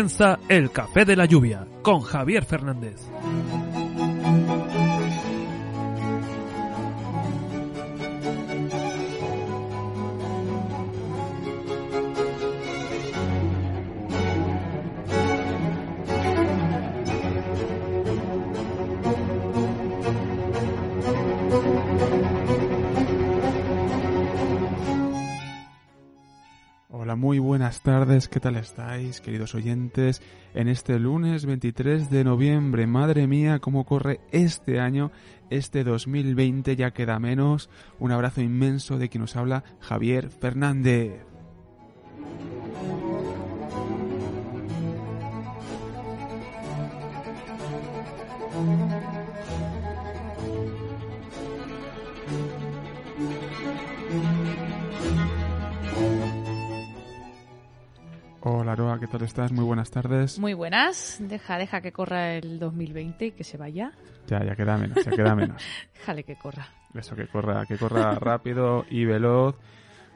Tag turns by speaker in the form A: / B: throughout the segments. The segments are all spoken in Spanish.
A: Comienza el Café de la Lluvia con Javier Fernández.
B: Buenas tardes, ¿qué tal estáis, queridos oyentes? En este lunes 23 de noviembre, madre mía, cómo corre este año, este 2020, ya queda menos. Un abrazo inmenso de quien nos habla, Javier Fernández. Hola, Aroa, ¿qué tal estás? Muy buenas tardes.
C: Muy buenas. Deja, deja que corra el 2020 y que se vaya.
B: Ya, ya queda menos, ya queda menos.
C: Déjale que corra.
B: Eso, que corra, que corra rápido y veloz,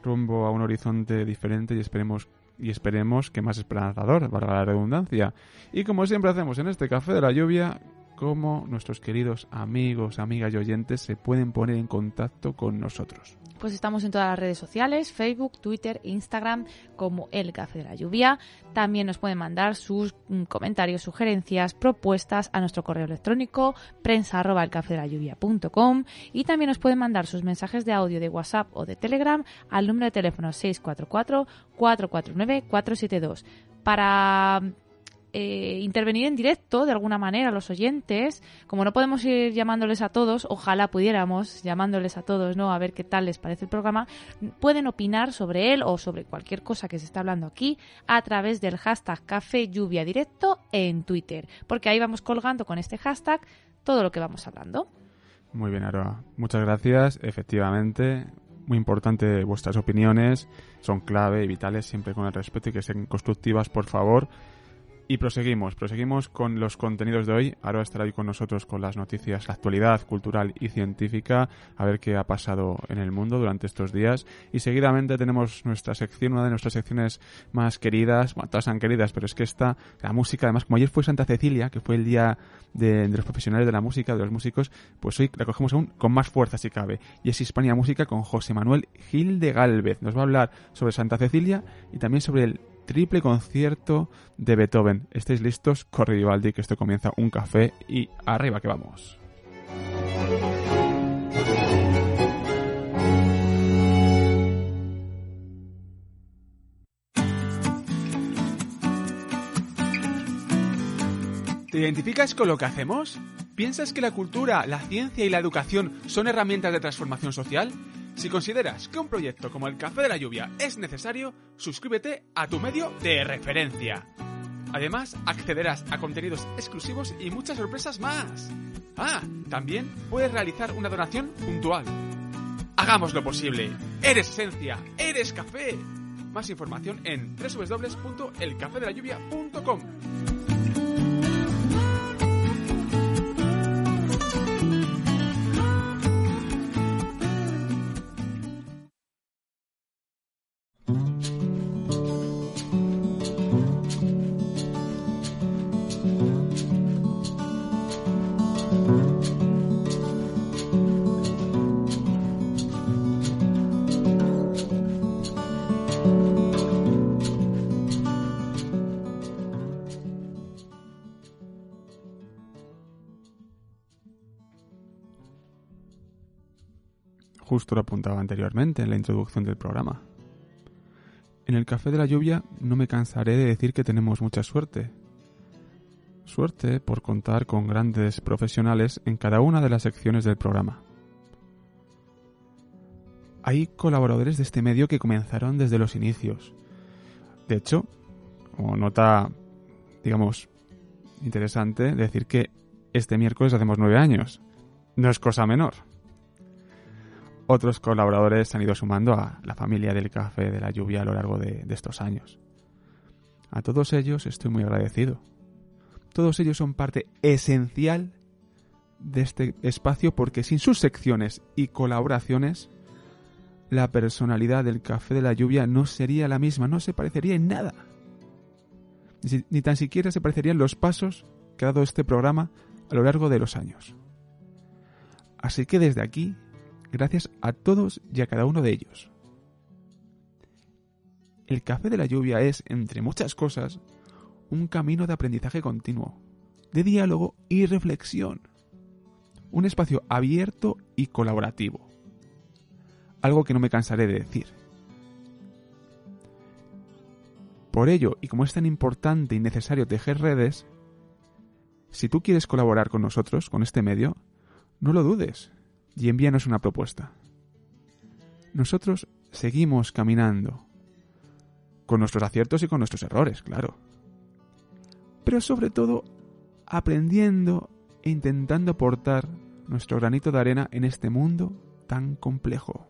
B: rumbo a un horizonte diferente y esperemos y esperemos que más esperanzador, valga la redundancia. Y como siempre hacemos en este Café de la Lluvia, cómo nuestros queridos amigos, amigas y oyentes se pueden poner en contacto con nosotros.
C: Pues estamos en todas las redes sociales, Facebook, Twitter, Instagram, como El Café de la Lluvia. También nos pueden mandar sus mm, comentarios, sugerencias, propuestas a nuestro correo electrónico prensa y también nos pueden mandar sus mensajes de audio de WhatsApp o de Telegram al número de teléfono 644 449 472 para eh, intervenir en directo de alguna manera a los oyentes. Como no podemos ir llamándoles a todos, ojalá pudiéramos llamándoles a todos, ¿no? A ver qué tal les parece el programa. Pueden opinar sobre él o sobre cualquier cosa que se está hablando aquí a través del hashtag Café Lluvia Directo en Twitter. Porque ahí vamos colgando con este hashtag todo lo que vamos hablando.
B: Muy bien, Aroa. Muchas gracias. Efectivamente, muy importante vuestras opiniones. Son clave y vitales siempre con el respeto y que sean constructivas, por favor. Y proseguimos, proseguimos con los contenidos de hoy. Ahora estará hoy con nosotros con las noticias, la actualidad cultural y científica, a ver qué ha pasado en el mundo durante estos días. Y seguidamente tenemos nuestra sección, una de nuestras secciones más queridas, bueno, todas son queridas, pero es que esta, la música, además, como ayer fue Santa Cecilia, que fue el día de, los profesionales de la música, de los músicos, pues hoy la cogemos aún con más fuerza si cabe. Y es Hispania Música con José Manuel Gil de Galvez. Nos va a hablar sobre Santa Cecilia y también sobre el triple concierto de Beethoven. ¿Estáis listos? Corre Vivaldi, que esto comienza un café y arriba que vamos.
D: ¿Te identificas con lo que hacemos? ¿Piensas que la cultura, la ciencia y la educación son herramientas de transformación social? Si consideras que un proyecto como el Café de la Lluvia es necesario, suscríbete a tu medio de referencia. Además, accederás a contenidos exclusivos y muchas sorpresas más. Ah, también puedes realizar una donación puntual. Hagamos lo posible. Eres esencia, eres café. Más información en www.elcafedelayuvia.com.
B: Lo apuntaba anteriormente en la introducción del programa. En el Café de la Lluvia no me cansaré de decir que tenemos mucha suerte. Suerte por contar con grandes profesionales en cada una de las secciones del programa. hay colaboradores de este medio que comenzaron desde los inicios. De hecho, como nota, digamos, interesante, decir que este miércoles hacemos nueve años. No es cosa menor. Otros colaboradores se han ido sumando a la familia del café de la lluvia a lo largo de, estos años. A todos ellos estoy muy agradecido. Todos ellos son parte esencial de este espacio porque sin sus secciones y colaboraciones la personalidad del café de la lluvia no sería la misma, no se parecería en nada. Ni tan siquiera se parecerían los pasos que ha dado este programa a lo largo de los años. Así que desde aquí, gracias a todos y a cada uno de ellos. El café de la lluvia es, entre muchas cosas, un camino de aprendizaje continuo, de diálogo y reflexión. Un espacio abierto y colaborativo. Algo que no me cansaré de decir. Por ello, y como es tan importante y necesario tejer redes, si tú quieres colaborar con nosotros, con este medio, no lo dudes y envíanos una propuesta. Nosotros seguimos caminando, con nuestros aciertos y con nuestros errores, claro. Pero sobre todo, aprendiendo e intentando aportar nuestro granito de arena en este mundo tan complejo.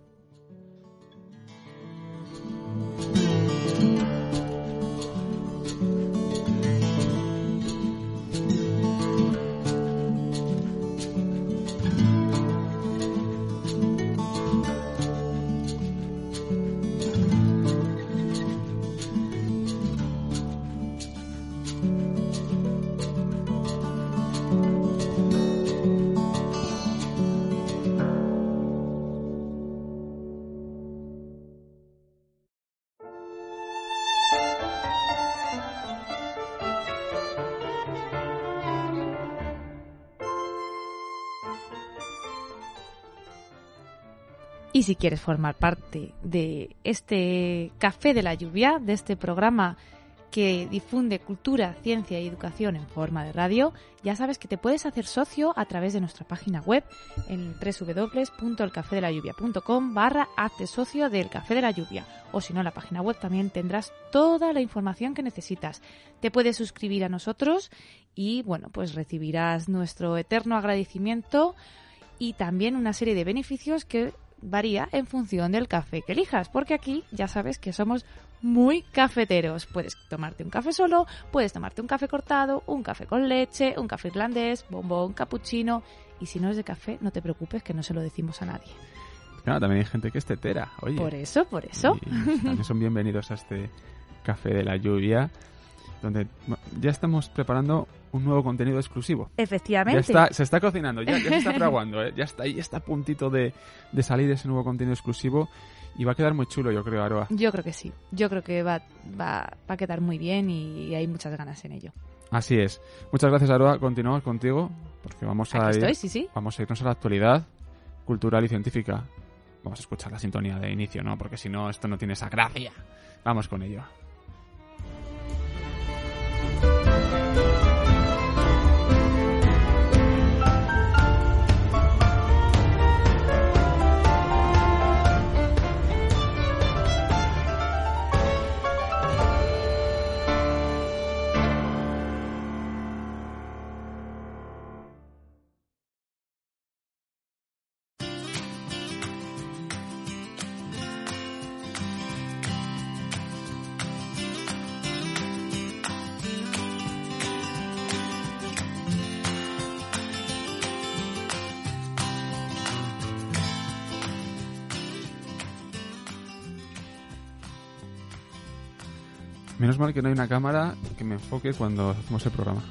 C: Y si quieres formar parte de este Café de la Lluvia, de este programa que difunde cultura, ciencia y educación en forma de radio, ya sabes que te puedes hacer socio a través de nuestra página web en www.elcafedelayuvia.com barra hazte socio del Café de la Lluvia. O si no, en la página web también tendrás toda la información que necesitas. Te puedes suscribir a nosotros y, bueno, pues recibirás nuestro eterno agradecimiento y también una serie de beneficios que varía en función del café que elijas, porque aquí ya sabes que somos muy cafeteros. Puedes tomarte un café solo, puedes tomarte un café cortado, un café con leche, un café irlandés, bombón, cappuccino. Y si no es de café, no te preocupes que no se lo decimos a nadie.
B: Claro, también hay gente que es tetera, oye.
C: Por eso, por eso.
B: Y también son bienvenidos a este café de la lluvia, donde ya estamos preparando un nuevo contenido exclusivo.
C: Efectivamente.
B: Ya está, se está cocinando, ya, ya se está fraguando, ¿eh? ya está ahí, está a puntito de, de salir ese nuevo contenido exclusivo y va a quedar muy chulo, yo creo, Aroa.
C: Yo creo que sí. Yo creo que va, va, va a quedar muy bien y hay muchas ganas en ello.
B: Así es. Muchas gracias, Aroa. Continuamos contigo porque vamos a,
C: Aquí
B: ir,
C: estoy, sí, sí.
B: vamos a irnos a la actualidad cultural y científica. Vamos a escuchar la sintonía de inicio, ¿no? Porque si no, esto no tiene esa gracia. Vamos con ello. Mal que no hay una cámara que me enfoque cuando hacemos el programa.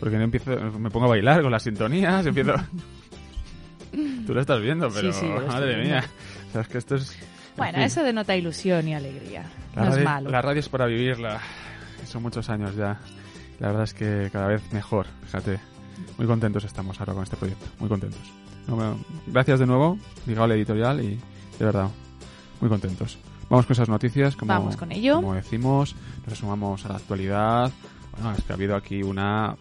B: Porque no empiezo, me pongo a bailar con las sintonías, empiezo... Tú lo estás viendo, pero
C: Sí, sí,
B: madre
C: viendo.
B: mía. O sea, es que esto es... en
C: Bueno,
B: fin,
C: eso denota ilusión y alegría.
B: la
C: no es
B: radio,
C: malo.
B: La radio es para vivirla. Son muchos años ya. La verdad es que cada vez mejor, fíjate. Muy contentos estamos ahora con este proyecto, muy contentos. No, bueno, gracias de nuevo, Ligado Editorial, y de verdad, muy contentos. Vamos con esas noticias, como,
C: Vamos con ello.
B: como decimos, nos sumamos a la actualidad. Bueno, es que ha habido aquí una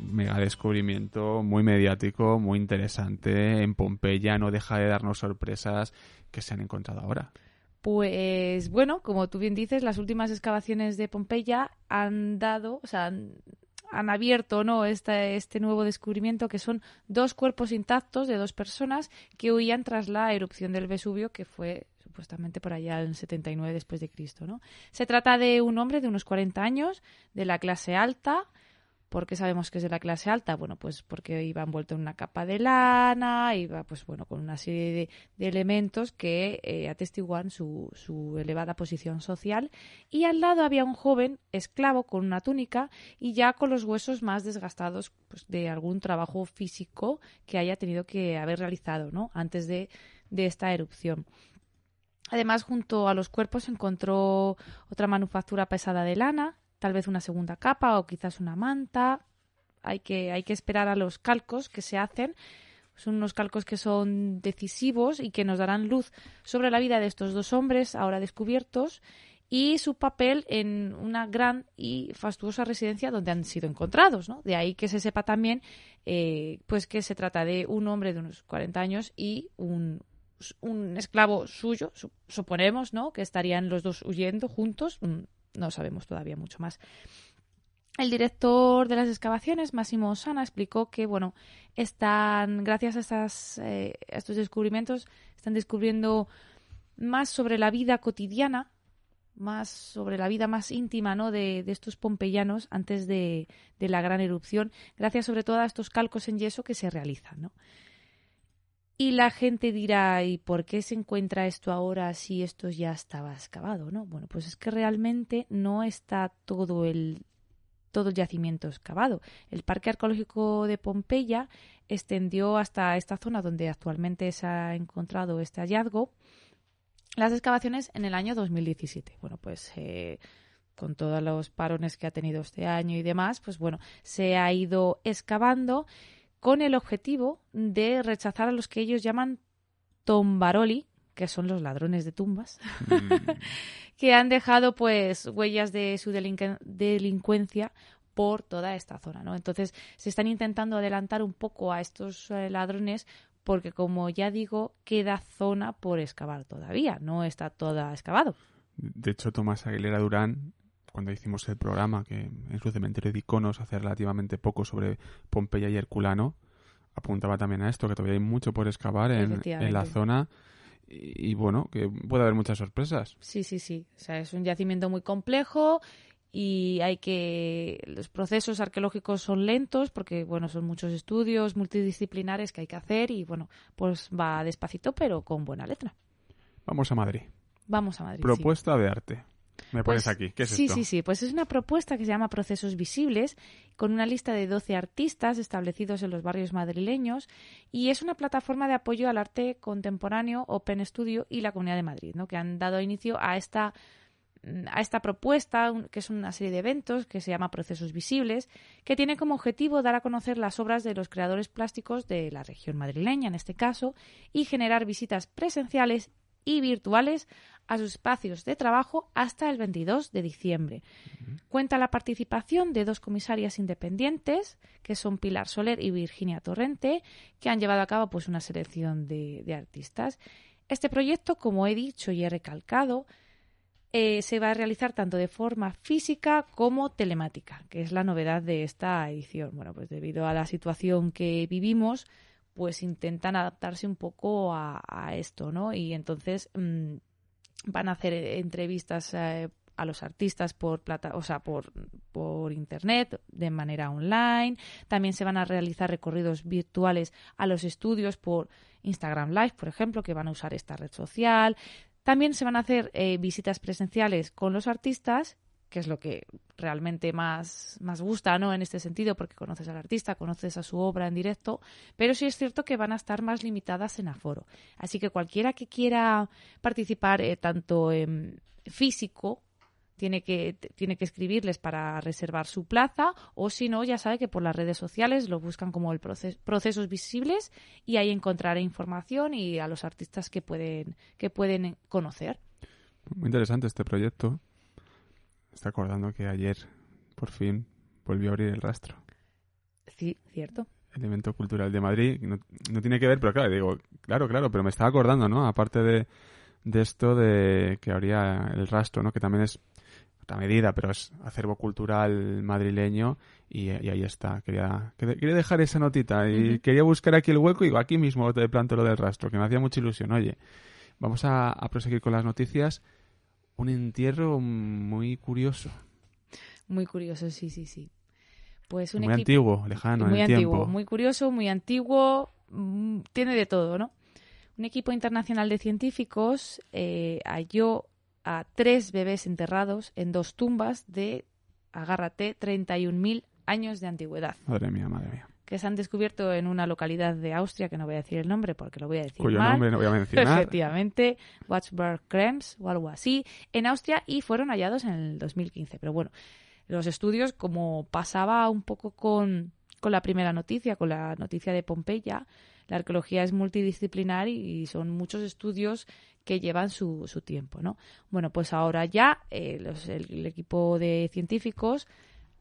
B: mega descubrimiento muy mediático, muy interesante. En Pompeya no deja de darnos sorpresas que se han encontrado ahora.
C: Pues bueno, como tú bien dices, las últimas excavaciones de Pompeya han dado, o sea, han, abierto ¿no? este, este nuevo descubrimiento que son dos cuerpos intactos de dos personas que huían tras la erupción del Vesubio, que fue supuestamente por allá en 79 después de Cristo. ¿no? Se trata de un hombre de unos 40 años, de la clase alta, ¿Por qué sabemos que es de la clase alta? Bueno, pues porque iba envuelto en una capa de lana, iba pues bueno, con una serie de, elementos que eh, atestiguan su, su, elevada posición social. Y al lado había un joven esclavo con una túnica y ya con los huesos más desgastados pues, de algún trabajo físico que haya tenido que haber realizado ¿no? antes de, de esta erupción. Además, junto a los cuerpos se encontró otra manufactura pesada de lana, tal vez una segunda capa o quizás una manta. Hay que, hay que esperar a los calcos que se hacen. Son unos calcos que son decisivos y que nos darán luz sobre la vida de estos dos hombres ahora descubiertos y su papel en una gran y fastuosa residencia donde han sido encontrados. ¿no? De ahí que se sepa también eh, pues que se trata de un hombre de unos 40 años y un, un esclavo suyo, suponemos, ¿no? que estarían los dos huyendo juntos, no sabemos todavía mucho más. El director de las excavaciones, Massimo Sana, explicó que, bueno, están, gracias a, eh, estos descubrimientos, están descubriendo más sobre la vida cotidiana, más sobre la vida más íntima ¿no? de, estos pompeyanos antes de, de, la gran erupción, gracias sobre todo a estos calcos en yeso que se realizan. ¿no? Y la gente dirá, ¿y por qué se encuentra esto ahora si esto ya estaba excavado? ¿no? Bueno, pues es que realmente no está todo el, todo el yacimiento excavado. El Parque Arqueológico de Pompeya extendió hasta esta zona donde actualmente se ha encontrado este hallazgo las excavaciones en el año 2017. Bueno, pues eh, con todos los parones que ha tenido este año y demás, pues bueno, se ha ido excavando con el objetivo de rechazar a los que ellos llaman tombaroli, que son los ladrones de tumbas, mm. que han dejado pues huellas de su delincuencia por toda esta zona, ¿no? Entonces se están intentando adelantar un poco a estos eh, ladrones porque como ya digo, queda zona por excavar todavía, no está toda excavado.
B: De hecho, Tomás Aguilera Durán cuando hicimos el programa, que en su cementerio de iconos hace relativamente poco sobre Pompeya y Herculano, apuntaba también a esto, que todavía hay mucho por excavar en, la zona. Y, bueno, que puede haber muchas sorpresas.
C: Sí, sí, sí. O sea, es un yacimiento muy complejo y hay que los procesos arqueológicos son lentos porque bueno son muchos estudios multidisciplinares que hay que hacer y bueno pues va despacito pero con buena letra.
B: Vamos a Madrid.
C: Vamos a Madrid
B: propuesta de arte me pones
C: pues
B: aquí. ¿Qué es
C: sí,
B: esto?
C: Sí, sí, Pues es una propuesta que se llama Procesos Visibles, con una lista de 12 artistas establecidos en los barrios madrileños, y es una plataforma de apoyo al arte contemporáneo, Open Studio y la Comunidad de Madrid, ¿no? que han dado inicio a esta a esta propuesta, que es una serie de eventos que se llama Procesos Visibles, que tiene como objetivo dar a conocer las obras de los creadores plásticos de la región madrileña, en este caso, y generar visitas presenciales y virtuales a sus espacios de trabajo hasta el 22 de diciembre. Cuenta la participación de dos comisarias independientes, que son Pilar Soler y Virginia Torrente, que han llevado a cabo pues, una selección de, artistas. Este proyecto, como he dicho y he recalcado, eh, se va a realizar tanto de forma física como telemática, que es la novedad de esta edición. Bueno, pues debido a la situación que vivimos, pues intentan adaptarse un poco a, esto, ¿no? Y entonces mm, van a hacer entrevistas eh, a los artistas por plata, o sea, por, por internet, de manera online. También se van a realizar recorridos virtuales a los estudios por Instagram Live, por ejemplo, que van a usar esta red social. También se van a hacer eh, visitas presenciales con los artistas que es lo que realmente más, más gusta, ¿no? En este sentido, porque conoces al artista, conoces a su obra en directo, pero sí es cierto que van a estar más limitadas en aforo. Así que cualquiera que quiera participar eh, tanto en físico tiene que, tiene que escribirles para reservar su plaza o si no, ya sabe que por las redes sociales lo buscan como el procesos visibles y ahí encontrará información y a los artistas que pueden, que pueden conocer.
B: Muy interesante este proyecto está acordando que ayer por fin volvió a abrir el rastro.
C: Sí, cierto.
B: El evento cultural de Madrid. No, no tiene que ver, pero claro, digo, claro, claro, pero me estaba acordando, ¿no? Aparte de, de esto de que habría el rastro, ¿no? Que también es otra medida, pero es acervo cultural madrileño y, y ahí está. Quería, quería dejar esa notita y quería buscar aquí el hueco y digo, aquí mismo te planto lo del rastro, que me hacía mucha ilusión. Oye, vamos a, a proseguir con las noticias. Un entierro muy curioso,
C: Muy curioso, sí, sí, sí. Pues un
B: muy
C: equipo
B: antiguo, lejano
C: muy
B: en
C: antiguo,
B: tiempo.
C: muy curioso, muy antiguo, mm, tiene de todo, ¿no? Un equipo internacional de científicos eh, halló a tres bebés enterrados en dos tumbas de, agárrate, 31.000 años de antigüedad,
B: Madre mía, madre mía.
C: Que se han descubierto en una localidad de Austria, que no voy a decir el nombre porque lo voy a decir
B: Cuyo
C: mal.
B: nombre no voy a mencionar.
C: Efectivamente, Watchberg Krems o algo así, en Austria y fueron hallados en el 2015. Pero bueno, los estudios, como pasaba un poco con, con la primera noticia, con la noticia de Pompeya, la arqueología es multidisciplinar y, son muchos estudios que llevan su, su tiempo, ¿no? Bueno, pues ahora ya eh, los- el, el equipo de científicos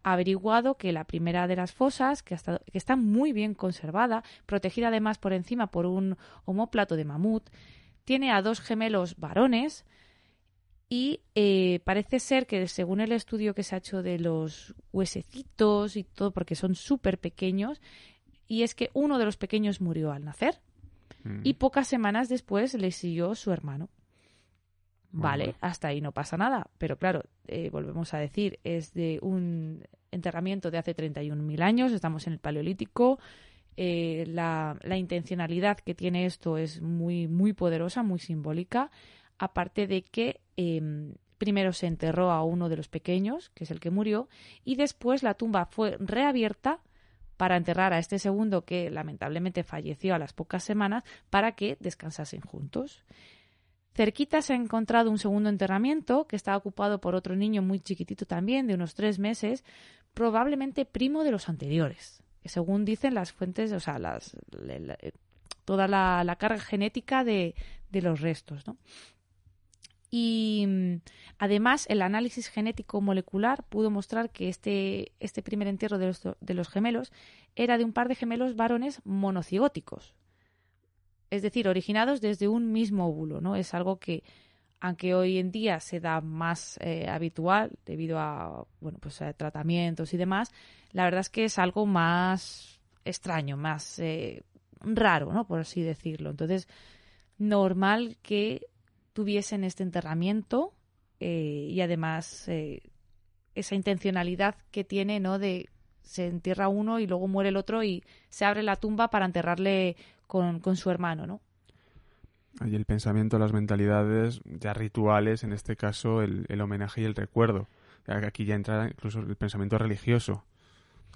C: averiguado que la primera de las fosas, que, ha estado- que está muy bien conservada, protegida además por encima por un homóplato de mamut, tiene a dos gemelos varones y eh, parece ser que según el estudio que se ha hecho de los huesecitos y todo, porque son súper pequeños, y es que uno de los pequeños murió al nacer
B: Mm.
C: y pocas semanas después le siguió su hermano. Vale,
B: Bueno.
C: hasta ahí no pasa nada, pero claro, eh, volvemos a decir, es de un enterramiento de hace 31.000 años, estamos en el Paleolítico, eh, la, la intencionalidad que tiene esto es muy, muy poderosa, muy simbólica, aparte de que eh, primero se enterró a uno de los pequeños, que es el que murió, y después la tumba fue reabierta para enterrar a este segundo que lamentablemente falleció a las pocas semanas para que descansasen juntos. Cerquita se ha encontrado un segundo enterramiento que está ocupado por otro niño muy chiquitito también, de unos tres meses, probablemente primo de los anteriores, que según dicen las fuentes, o sea, la- toda la, carga genética de, de los restos. ¿no? Y mm, además el análisis genético molecular pudo mostrar que este, este primer entierro de los, de los gemelos era de un par de gemelos varones monocigóticos es decir, originados desde un mismo óvulo, ¿no? Es algo que, aunque hoy en día se da más eh, habitual debido a, bueno, pues a tratamientos y demás, la verdad es que es algo más extraño, más eh, raro, ¿no? Por así decirlo. Entonces, normal que tuviesen este enterramiento eh, y además esa intencionalidad que tiene, ¿no? De se entierra uno y luego muere el otro y se abre la tumba para enterrarle con, con su hermano, ¿no?
B: Y el pensamiento, las mentalidades ya rituales, en este caso el, el homenaje y el recuerdo. Aquí ya entra incluso el pensamiento religioso,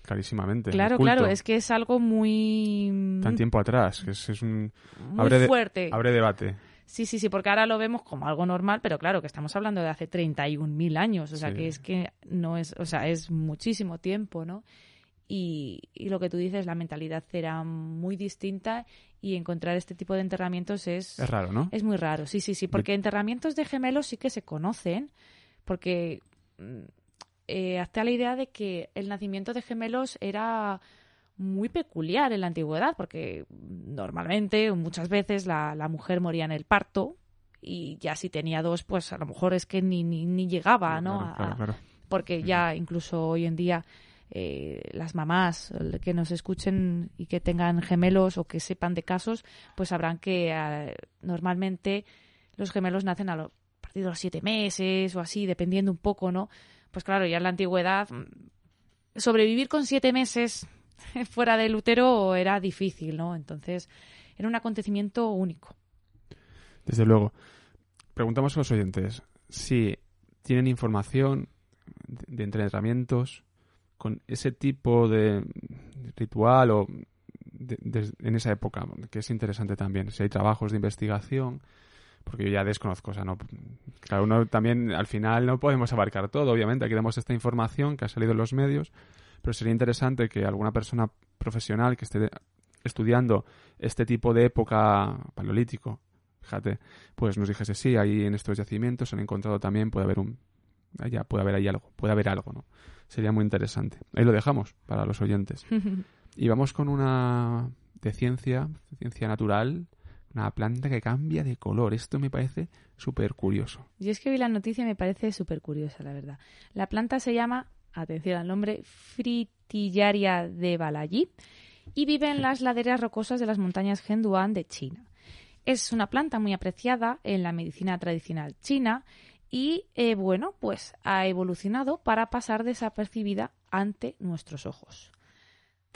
B: clarísimamente.
C: Claro, claro, es que es algo muy,
B: Tan tiempo atrás, que es, es un...
C: muy
B: abre de-
C: fuerte.
B: Abre debate.
C: Sí, sí, sí, porque ahora lo vemos como algo normal, pero claro, que estamos hablando de hace 31.000 años, o sea,
B: Sí.
C: que es que no es, o sea, es muchísimo tiempo, ¿no? Y, y lo que tú dices, la mentalidad era muy distinta y encontrar este tipo de enterramientos es,
B: Es raro, ¿no?
C: es muy raro, sí, sí, sí, porque enterramientos de gemelos sí que se conocen, porque mm, eh, hazte a la idea de que el nacimiento de gemelos era muy peculiar en la antigüedad, porque normalmente, muchas veces, la, la mujer moría en el parto y ya si tenía dos, pues a lo mejor es que ni, ni, ni llegaba, ¿no?
B: Claro, claro.
C: porque ya incluso hoy en día eh, las mamás que nos escuchen y que tengan gemelos o que sepan de casos, pues sabrán que eh, normalmente los gemelos nacen a, lo- a partir de los siete meses o así, dependiendo un poco, ¿no? Pues claro, ya en la antigüedad mm, sobrevivir con siete meses fuera del útero era difícil, ¿no? Entonces era un acontecimiento único.
B: Desde luego. Preguntamos a los oyentes si tienen información de entrenamientos con ese tipo de ritual o de- en esa época, que es interesante también. Si hay trabajos de investigación, porque yo ya desconozco, o sea, no, uno también al final no podemos abarcar todo, obviamente, aquí damos esta información que ha salido en los medios, pero sería interesante que alguna persona profesional que esté estudiando este tipo de época paleolítico, fíjate, pues nos dijese sí, ahí en estos yacimientos han encontrado también, puede haber un, allá puede haber ahí algo, puede haber algo, ¿no? Sería muy interesante. Ahí lo dejamos para los oyentes. Y vamos con una de ciencia, ciencia natural, una planta que cambia de color. Esto me parece súper curioso.
C: Yo es que vi la noticia y me parece súper curiosa, la verdad. La planta se llama, atención al nombre, Fritillaria de Balayí y vive en las laderas rocosas de las montañas Henduan de China. Es una planta muy apreciada en la medicina tradicional china y, eh, bueno, pues ha evolucionado para pasar desapercibida ante nuestros ojos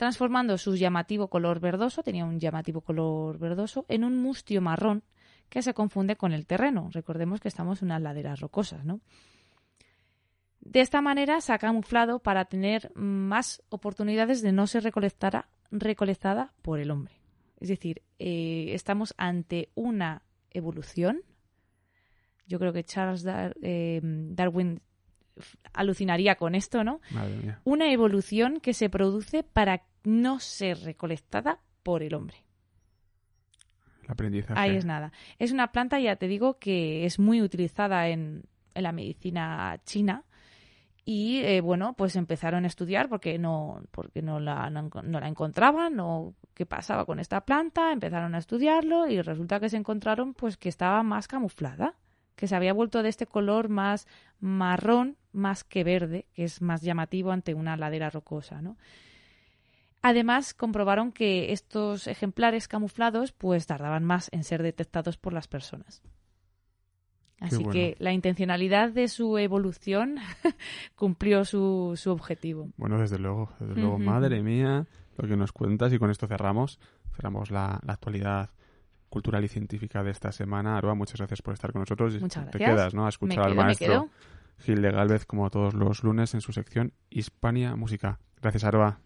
C: transformando su llamativo color verdoso, tenía un llamativo color verdoso, en un mustio marrón que se confunde con el terreno. Recordemos que estamos en unas laderas rocosas, ¿no? De esta manera se ha camuflado para tener más oportunidades de no ser recolectada, por el hombre. Es decir, eh, estamos ante una evolución. Yo creo que Charles eh, Darwin alucinaría con esto, ¿no? Una evolución que se produce para no ser recolectada por el hombre.
B: El aprendizaje.
C: Ahí es nada. Es una planta, ya te digo, que es muy utilizada en, en la medicina china. Y eh, bueno, pues empezaron a estudiar porque no, porque no la, no, la encontraban o qué pasaba con esta planta, empezaron a estudiarlo y resulta que se encontraron pues que estaba más camuflada, que se había vuelto de este color más marrón más que verde, que es más llamativo ante una ladera rocosa, ¿no? Además, comprobaron que estos ejemplares camuflados pues tardaban más en ser detectados por las personas. Así que la intencionalidad de su evolución cumplió su, su, objetivo.
B: Bueno, desde luego, desde luego. Madre mía, lo que nos cuentas y con esto cerramos. Cerramos la, actualidad cultural y científica de esta semana. Aroa, muchas gracias por estar con nosotros.
C: Muchas gracias.
B: Te quedas, ¿no? A escuchar al maestro Gil de Galvez como todos los lunes en su sección Hispania Música. Gracias, Aroa.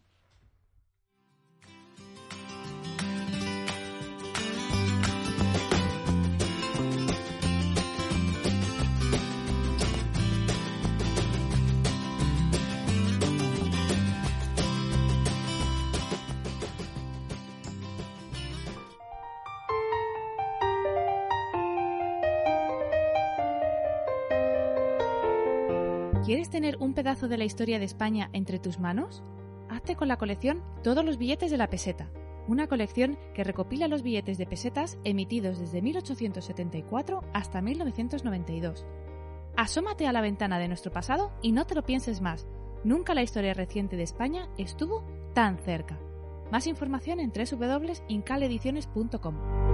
C: ¿Quieres tener un pedazo de la historia de España entre tus manos? Hazte con la colección Todos los billetes de la peseta, una colección que recopila los billetes de pesetas emitidos desde 1874 hasta 1992. Asómate a la ventana de nuestro pasado y no te lo pienses más. Nunca la historia reciente de España estuvo tan cerca. Más información en www.incalediciones.com.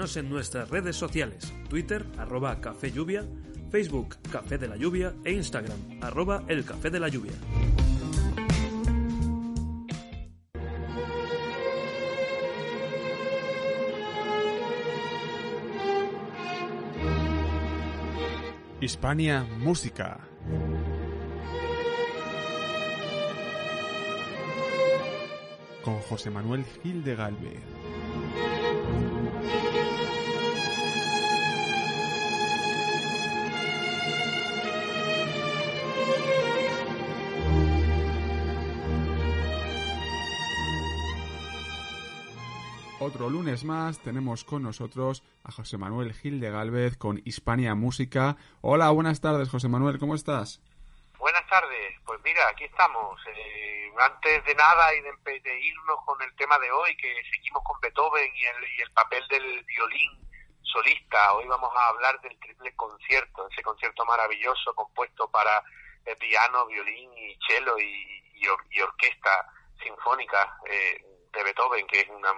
A: En nuestras redes sociales, Twitter, arroba Café Lluvia, Facebook, Café de la Lluvia e Instagram, arroba El Café de la Lluvia.
B: Hispania Música. Con José Manuel Gil de Galvez. Lunes más tenemos con nosotros a José Manuel Gil de Galvez con Hispania Música. Hola, buenas tardes, José Manuel, ¿cómo estás?
E: Buenas tardes, pues mira, aquí estamos. Eh, antes de nada y de, irnos con el tema de hoy, que seguimos con Beethoven y el, y el papel del violín solista, hoy vamos a hablar del triple concierto, ese concierto maravilloso compuesto para eh, piano, violín y cello y, y, orquesta sinfónica eh, de Beethoven, que es una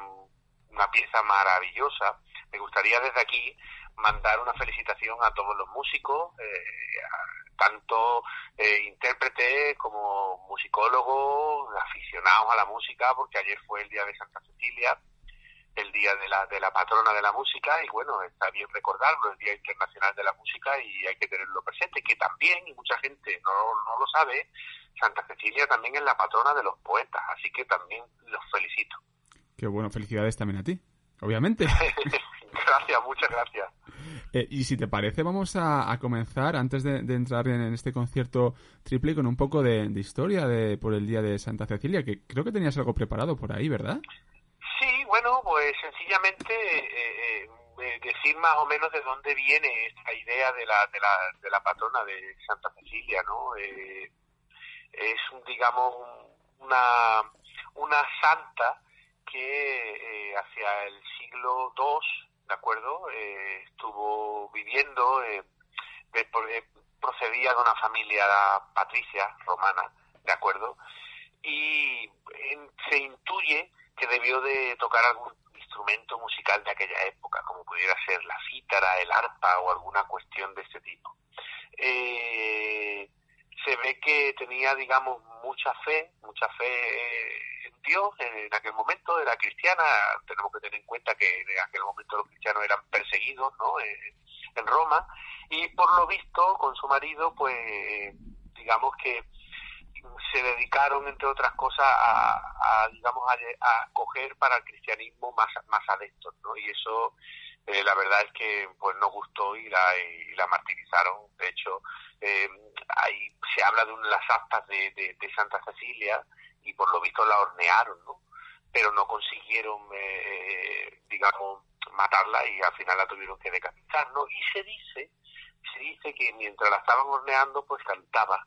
E: una pieza maravillosa. Me gustaría desde aquí mandar una felicitación a todos los músicos, eh, tanto eh, intérpretes como musicólogos, aficionados a la música, porque ayer fue el día de Santa Cecilia, el día de la, de la patrona de la música, y bueno, está bien recordarlo, el Día Internacional de la Música, y hay que tenerlo presente, que también, y mucha gente no, no lo sabe, Santa Cecilia también es la patrona de los poetas, así que también los felicito.
B: Qué bueno, felicidades también a ti, obviamente.
E: gracias, muchas gracias.
B: Eh, y si te parece, vamos a, comenzar, antes de, entrar en, este concierto triple, con un poco de, historia de, por el Día de Santa Cecilia, que creo que tenías algo preparado por ahí, ¿verdad?
E: Sí, bueno, pues sencillamente eh, eh, decir más o menos de dónde viene esta idea de la, de la, de la patrona de Santa Cecilia, ¿no? es, digamos, una, una santa que hacia el siglo II ¿de acuerdo? Eh, estuvo viviendo, eh, eh, procedía de una familia patricia romana, ¿de acuerdo? Y se intuye que debió de tocar algún instrumento musical de aquella época, como pudiera ser la cítara, el arpa o alguna cuestión de este tipo. Se ve que tenía, digamos, mucha fe, mucha fe Dios en aquel momento era cristiana, tenemos que tener en cuenta que en aquel momento los cristianos eran perseguidos ¿no? en Roma y por lo visto con su marido pues digamos que se dedicaron entre otras cosas a, digamos a, coger para el cristianismo más más adeptos ¿no? y eso eh, la verdad es que pues no gustó y la, y la martirizaron de hecho eh, ahí se habla de las actas de, de Santa Cecilia y por lo visto la hornearon, ¿no? Pero no consiguieron, eh, digamos, matarla y al final la tuvieron que decapitar, ¿no? Y se dice, se dice que mientras la estaban horneando, pues cantaba.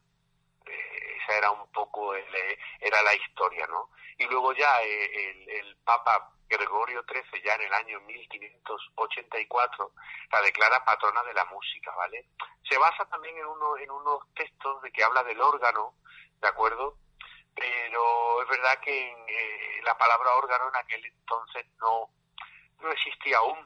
E: Eh, esa era un poco, eh, era la historia, ¿no? Y luego ya el, el Papa Gregorio XIII, ya en el año 1584, la declara patrona de la música, ¿vale? Se basa también en, uno, en unos textos de que habla del órgano, ¿de acuerdo? pero es verdad que eh, la palabra órgano en aquel entonces no, no existía aún,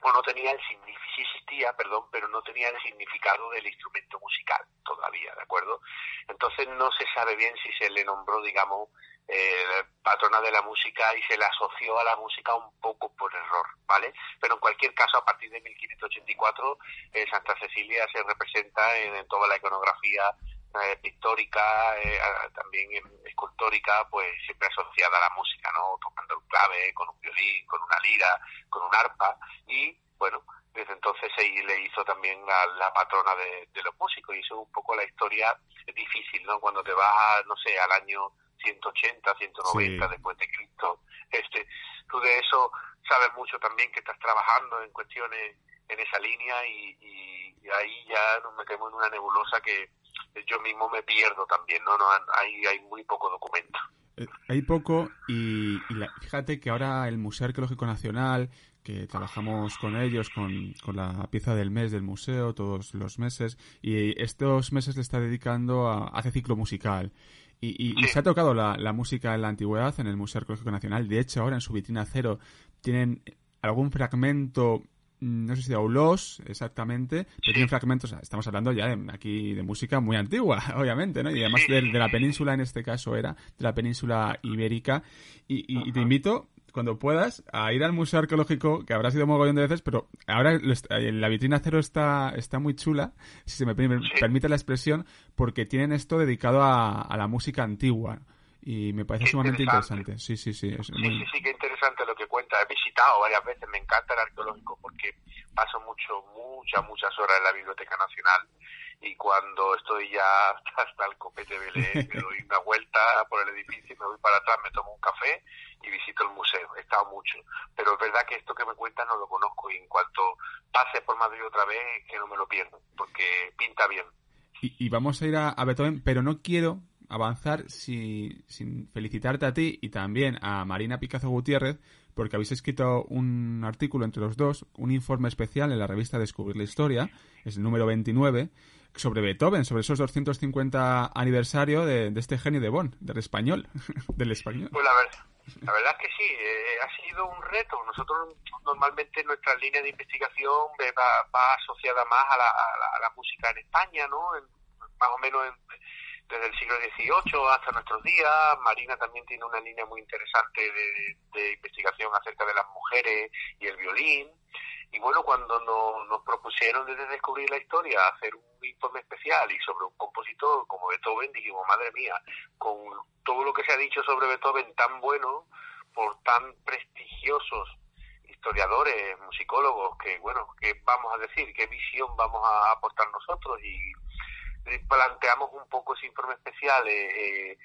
E: o no tenía el significado, existía, perdón, pero no tenía el significado del instrumento musical todavía, ¿de acuerdo? Entonces no se sabe bien si se le nombró, digamos, eh, patrona de la música y se le asoció a la música un poco por error, ¿vale? Pero en cualquier caso, a partir de 1584, eh, Santa Cecilia se representa en toda la iconografía eh, pictórica, eh, también escultórica, pues siempre asociada a la música, ¿no? Tocando el clave, con un violín, con una lira, con un arpa y, bueno, desde entonces se le hizo también a la patrona de, los músicos y eso es un poco la historia difícil, ¿no? Cuando te vas, no sé, al año 180, 190 después de Cristo, este, tú de eso sabes mucho también que estás trabajando en cuestiones en esa línea y, y ahí ya nos metemos en una nebulosa que yo mismo me pierdo también, ¿no? no hay, hay muy poco documento.
B: Eh, hay poco y, fíjate que ahora el Museo Arqueológico Nacional, que trabajamos con ellos, con, con, la pieza del mes del museo todos los meses, y estos meses le está dedicando a, hace ciclo musical. Y, y, se ha tocado la, la, música en la antigüedad en el Museo Arqueológico Nacional. De hecho, ahora en su vitrina cero tienen algún fragmento no sé si de Aulos exactamente, pero tiene fragmentos, estamos hablando ya de, aquí de música muy antigua, obviamente, ¿no? Y además de, la península, en este caso era, de la península ibérica. Y, te invito, cuando puedas, a ir al Museo Arqueológico, que habrá sido mogollón de veces, pero ahora la vitrina cero está, está muy chula, si se me permite la expresión, porque tienen esto dedicado a, la música antigua y me parece sumamente interesante. Sí, sí, sí.
E: sí, sí, sí, qué interesante lo que cuenta. He visitado varias veces, me encanta el arqueológico porque paso mucho, muchas, muchas horas en la Biblioteca Nacional y cuando estoy ya hasta el copete Belén, me doy una vuelta por el edificio, me voy para atrás, me tomo un café y visito el museo. He estado mucho. Pero es verdad que esto que me cuentas no lo conozco y en cuanto pase por Madrid otra vez, que no me lo pierdo, porque pinta bien.
B: Y, vamos a ir a Beethoven, pero no quiero avanzar sin, sin felicitarte a ti y también a Marina Picazo Gutiérrez porque habéis escrito un artículo entre los dos, un informe especial en la revista Descubrir la Historia, es el número 29, sobre Beethoven, sobre esos 250 aniversario de, este genio de Bonn, del español, del español.
E: Pues la verdad, la verdad es que sí, eh, ha sido un reto. Nosotros normalmente nuestra línea de investigación va, asociada más a la, a la, música en España, ¿no? más o menos en, desde el siglo XVIII hasta nuestros días. Marina también tiene una línea muy interesante de, investigación acerca de las mujeres y el violín. Y bueno, cuando nos, propusieron desde descubrir la historia hacer un informe especial y sobre un compositor como Beethoven, dijimos, madre mía, con todo lo que se ha dicho sobre Beethoven tan bueno, por tan prestigiosos historiadores, musicólogos, que bueno, qué vamos a decir, qué visión vamos a aportar nosotros y planteamos un poco ese informe especial eh, eh,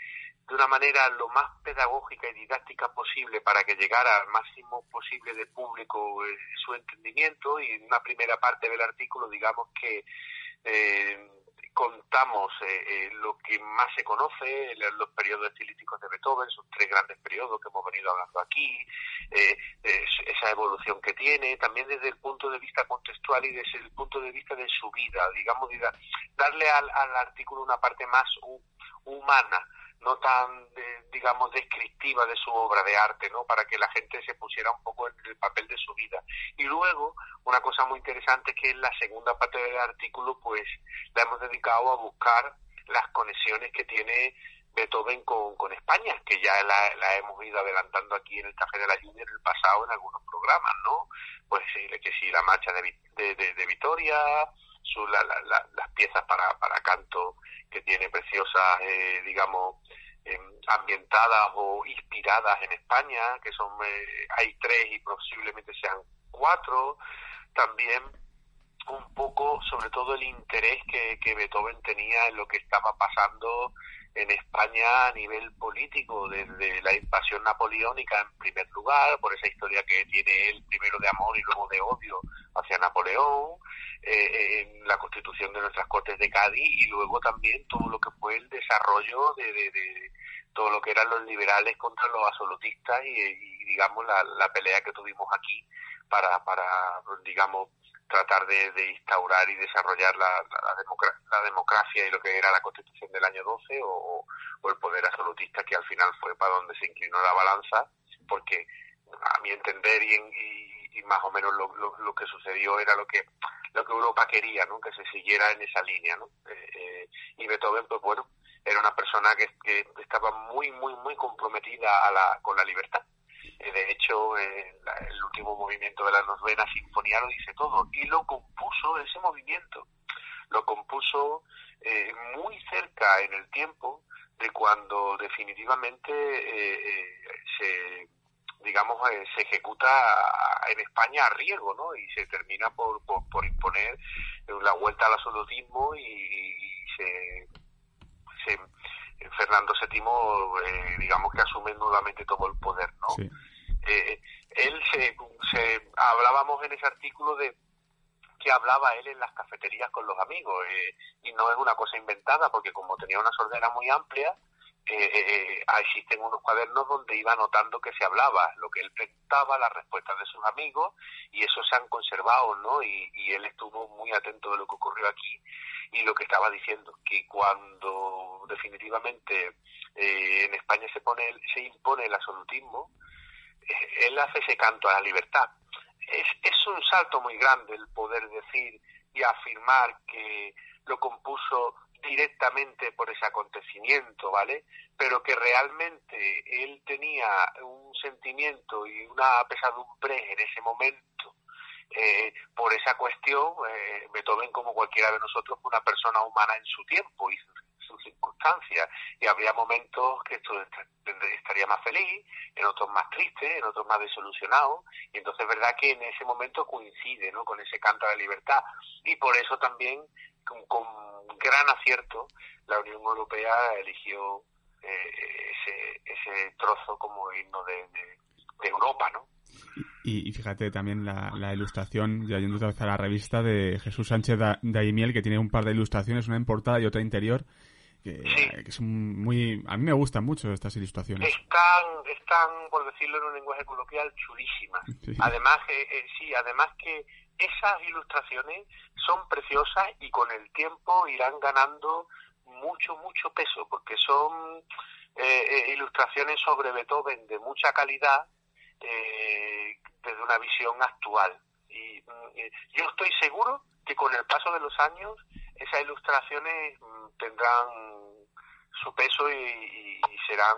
E: de una manera lo más pedagógica y didáctica posible para que llegara al máximo posible de público eh, su entendimiento. Y en una primera parte del artículo digamos que contamos eh, eh, lo que más se conoce, los periodos estilísticos de Beethoven, sus tres grandes periodos que hemos venido hablando aquí, eh, esa evolución que tiene, también desde el punto de vista contextual y desde el punto de vista de su vida, digamos, darle al, al artículo una parte más humana no tan, digamos, descriptiva de su obra de arte, ¿no? Para que la gente se pusiera un poco en el papel de su vida. Y luego, una cosa muy interesante es que en la segunda parte del artículo, pues, la hemos dedicado a buscar las conexiones que tiene Beethoven con, con España, que ya la, hemos ido adelantando aquí en el Café de la Lluvia en el pasado en algunos programas, ¿no? Pues que sí, la marcha de, de, de, Vitoria, su, la, las piezas para, para canto que tiene preciosas, eh, digamos, em, ambientadas o inspiradas en España, que son, eh, hay tres y posiblemente sean cuatro. También un poco, sobre todo, el interés que, que Beethoven tenía en lo que estaba pasando en España a nivel político, desde la invasión napoleónica en primer lugar, por esa historia que tiene él primero de amor y luego de odio hacia Napoleón, eh, en la constitución de nuestras Cortes de Cádiz y luego también todo lo que fue el desarrollo de, todo lo que eran los liberales contra los absolutistas y, digamos la, la pelea que tuvimos aquí para, para digamos, tratar de, instaurar y desarrollar la, la, democracia y lo que era la constitución del año 12 o, el poder absolutista que al final fue para donde se inclinó la balanza porque a mi entender y, y, más o menos lo, lo, que sucedió era lo que lo que Europa quería no que se siguiera en esa línea no eh, eh, y Beethoven pues bueno era una persona que, que estaba muy muy muy comprometida a la, con la libertad de hecho, el último movimiento de la novena sinfonía lo dice todo. Y lo compuso, ese movimiento, lo compuso eh, muy cerca en el tiempo de cuando definitivamente eh, se digamos se ejecuta en España a riesgo no y se termina por, por, imponer la vuelta al absolutismo y, se, Fernando VII digamos que asume nuevamente todo el poder no eh, él se, se, hablábamos en ese artículo de que hablaba él en las cafeterías con los amigos eh, y no es una cosa inventada porque como tenía una sordera muy amplia eh, eh, existen unos cuadernos donde iba notando que se hablaba, lo que él preguntaba, las respuestas de sus amigos, y eso se han conservado, ¿no? Y, él estuvo muy atento de lo que ocurrió aquí y lo que estaba diciendo, que cuando definitivamente en España se pone se impone el absolutismo, él hace ese canto a la libertad. Es, un salto muy grande el poder decir y afirmar que lo compuso directamente por ese acontecimiento, ¿vale? Pero que realmente él tenía un sentimiento y una pesadumbre en ese momento eh, por esa cuestión. Eh, Beethoven, como cualquiera de nosotros, una persona humana en su tiempo y circunstancias y habría momentos que esto estaría más feliz, en otros más triste, en otros más desilusionado y entonces es verdad que en ese momento coincide ¿no? con ese canto de libertad y por eso también con, gran acierto la Unión Europea eligió eh, ese, ese trozo como himno de, Europa, ¿no?
B: Y, fíjate también la, la ilustración, ya yendo otra vez a la revista de Jesús Sánchez Daimiel, que tiene un par de ilustraciones, una en portada y otra interior, que, son muy... A mí me gustan mucho estas ilustraciones.
E: Están, están por decirlo en un lenguaje coloquial, chulísimas. Además, eh, eh, sí, además que esas ilustraciones son preciosas y con el tiempo irán ganando mucho, mucho peso, porque son eh, ilustraciones sobre Beethoven de mucha calidad desde una visión actual. Y mm, yo estoy seguro que con el paso de los años esas ilustraciones mm, tendrán su peso y, serán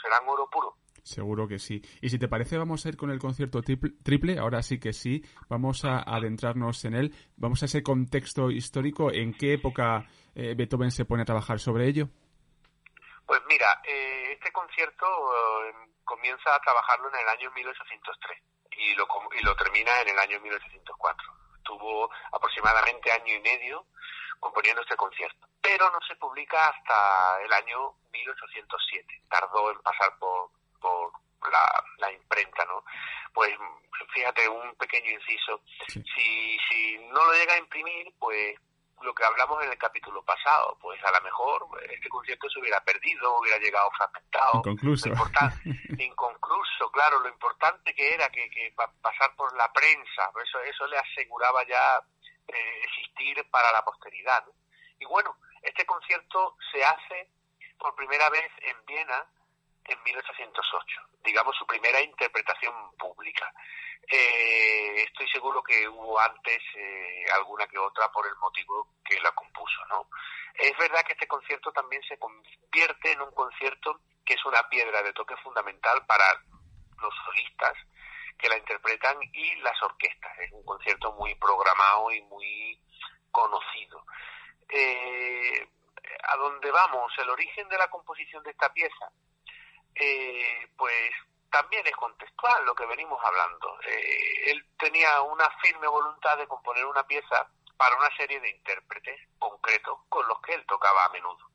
E: serán oro puro.
B: Seguro que sí. Y si te parece, vamos a ir con el concierto triple. Ahora sí que sí. Vamos a adentrarnos en él. Vamos a ese contexto histórico. ¿En qué época eh, Beethoven se pone a trabajar sobre ello?
E: Pues mira, eh, este concierto eh, comienza a trabajarlo en el año 1803. y lo, y lo termina en el año 1804. Estuvo aproximadamente año y medio componiendo este concierto, pero no se publica hasta el año 1807. Tardó en pasar por, por la, la imprenta, ¿no? Pues fíjate, un pequeño inciso. Si, si no lo llega a imprimir, pues lo que hablamos en el capítulo pasado, pues a lo mejor este concierto se hubiera perdido, hubiera llegado fragmentado.
B: Inconcluso.
E: inconcluso, claro, lo importante que era que, que pasar por la prensa, eso, eso le aseguraba ya eh, existir para la posteridad. Y bueno, este concierto se hace por primera vez en Viena en 1808, digamos su primera interpretación pública. Eh, estoy seguro que hubo antes eh, alguna que otra por el motivo que la compuso, ¿no? Es verdad que este concierto también se convierte en un concierto que es una piedra de toque fundamental para los solistas que la interpretan y las orquestas. Es un concierto muy programado y muy conocido. Eh, a dónde vamos, el origen de la composición de esta pieza, eh, pues también es contextual lo que venimos hablando. Eh, él tenía una firme voluntad de componer una pieza para una serie de intérpretes concretos con los que él tocaba a menudo.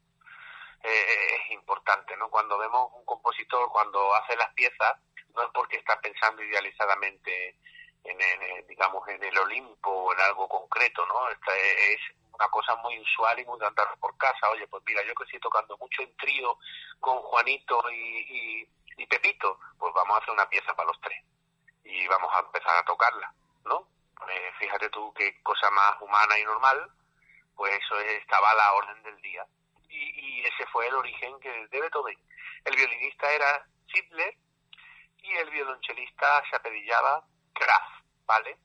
E: Eh, es importante, ¿no? Cuando vemos un compositor, cuando hace las piezas, no es porque está pensando idealizadamente en, digamos, en el Olimpo o en algo concreto, ¿no? Esta es una cosa muy usual y muy de andar por casa. Oye, pues mira, yo que estoy tocando mucho en trío con Juanito y y Pepito, pues vamos a hacer una pieza para los tres y vamos a empezar a tocarla, ¿no? Pues fíjate tú qué cosa más humana y normal, pues eso estaba a la orden del día. Y, ese fue el origen que de Beethoven. El violinista era Sidler y el violonchelista se apellidaba Graf, ¿vale?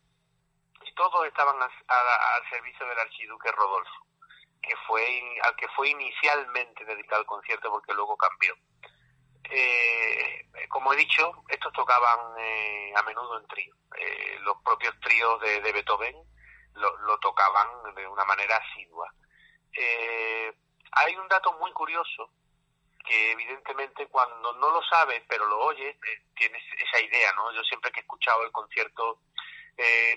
E: Y todos estaban al servicio del archiduque Rodolfo, que fue al que fue inicialmente dedicado el concierto porque luego cambió eh, como he dicho, estos tocaban eh, a menudo en trío. Eh, los propios tríos de, Beethoven lo, tocaban de una manera asidua. Eh, hay un dato muy curioso que evidentemente cuando no lo sabes pero lo oyes, tienes esa idea, ¿no? Yo siempre que he escuchado el concierto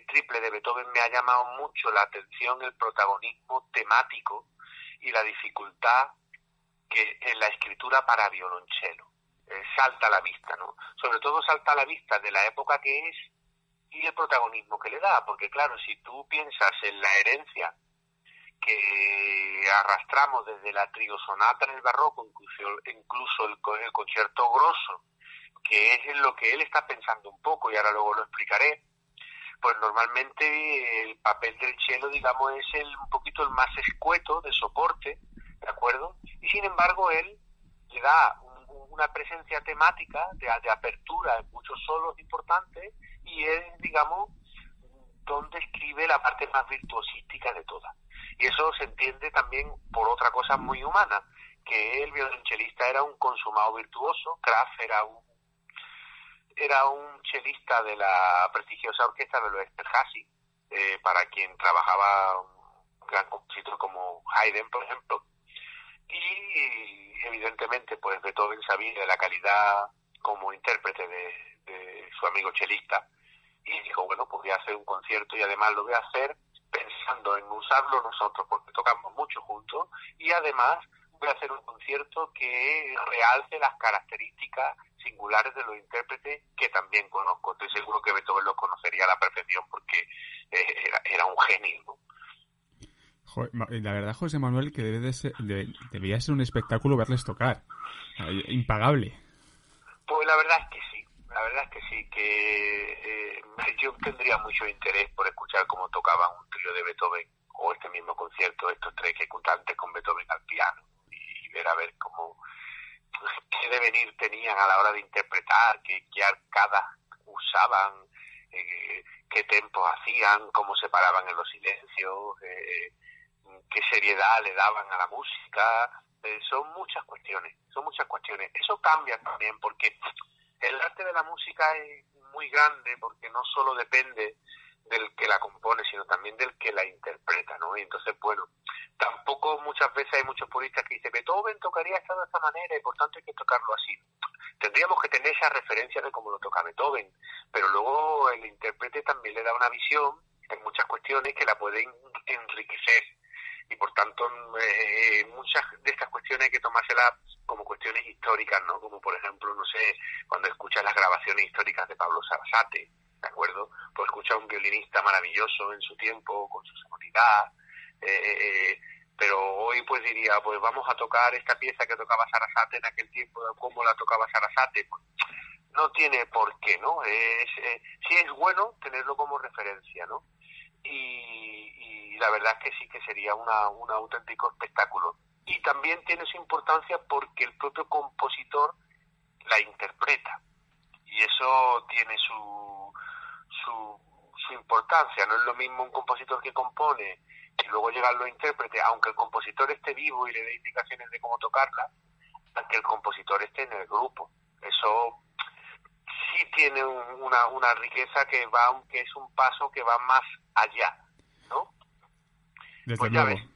E: triple de Beethoven me ha llamado mucho la atención el protagonismo temático y la dificultad que en la escritura para violonchelo. Eh, salta a la vista, ¿no? Sobre todo salta a la vista de la época que es y el protagonismo que le da, porque claro, si tú piensas en la herencia que arrastramos desde la sonata en el barroco, incluso, incluso el, el concierto grosso, que es en lo que él está pensando un poco, y ahora luego lo explicaré, pues normalmente el papel del cielo, digamos, es el, un poquito el más escueto de soporte, ¿de acuerdo? Y sin embargo él le da una presencia temática de, de apertura en muchos solos importantes y es, digamos, donde escribe la parte más virtuosística de todas. Y eso se entiende también por otra cosa muy humana, que el violonchelista era un consumado virtuoso, Kraft era un era un chelista de la prestigiosa orquesta de los Esterhazy, eh, para quien trabajaba un gran compositor como Haydn, por ejemplo, y evidentemente pues Beethoven sabía de la calidad como intérprete de, su amigo chelista y dijo bueno pues voy a hacer un concierto y además lo voy a hacer pensando en usarlo nosotros porque tocamos mucho juntos y además voy a hacer un concierto que realce las características singulares de los intérpretes que también conozco. Estoy seguro que Beethoven lo conocería a la perfección porque eh, era, era un genio.
B: La verdad, José Manuel, que debe de ser, debería ser un espectáculo verles tocar. Impagable.
E: Pues la verdad es que sí. La verdad es que sí, que eh, yo tendría mucho interés por escuchar cómo tocaban un trío de Beethoven o este mismo concierto, estos tres ejecutantes con Beethoven al piano y ver a ver cómo qué devenir tenían a la hora de interpretar, qué, qué arcadas usaban, eh, qué tempos hacían, cómo se paraban en los silencios, eh, qué seriedad le daban a la música, eh, son muchas cuestiones, son muchas cuestiones. Eso cambia también porque el arte de la música es muy grande porque no solo depende del que la compone, sino también del que la interpreta, ¿no? Y entonces, bueno, tampoco muchas veces hay muchos puristas que dicen, Beethoven tocaría esta de esta manera y por tanto hay que tocarlo así. Tendríamos que tener esa referencia de cómo lo toca Beethoven, pero luego el intérprete también le da una visión en muchas cuestiones que la pueden enriquecer y por tanto eh, muchas de estas cuestiones hay que tomárselas como cuestiones históricas, ¿no? Como por ejemplo, no sé, cuando escuchas las grabaciones históricas de Pablo Sarasate, ¿de acuerdo? Pues escucha a un violinista maravilloso en su tiempo, con su sonoridad, eh, eh, pero hoy pues diría, pues vamos a tocar esta pieza que tocaba Sarasate en aquel tiempo, ¿cómo la tocaba Sarasate? Pues, no tiene por qué, ¿no? Es, eh, sí es bueno tenerlo como referencia, ¿no? Y, la verdad es que sí que sería una, un auténtico espectáculo. Y también tiene su importancia porque el propio compositor la interpreta. Y eso tiene su, su, su importancia. No es lo mismo un compositor que compone y luego llegan los intérpretes, aunque el compositor esté vivo y le dé indicaciones de cómo tocarla, que el compositor esté en el grupo. Eso sí tiene una, una riqueza que va, que es un paso que va más allá, ¿no?
B: Desde pues luego.
E: Eh,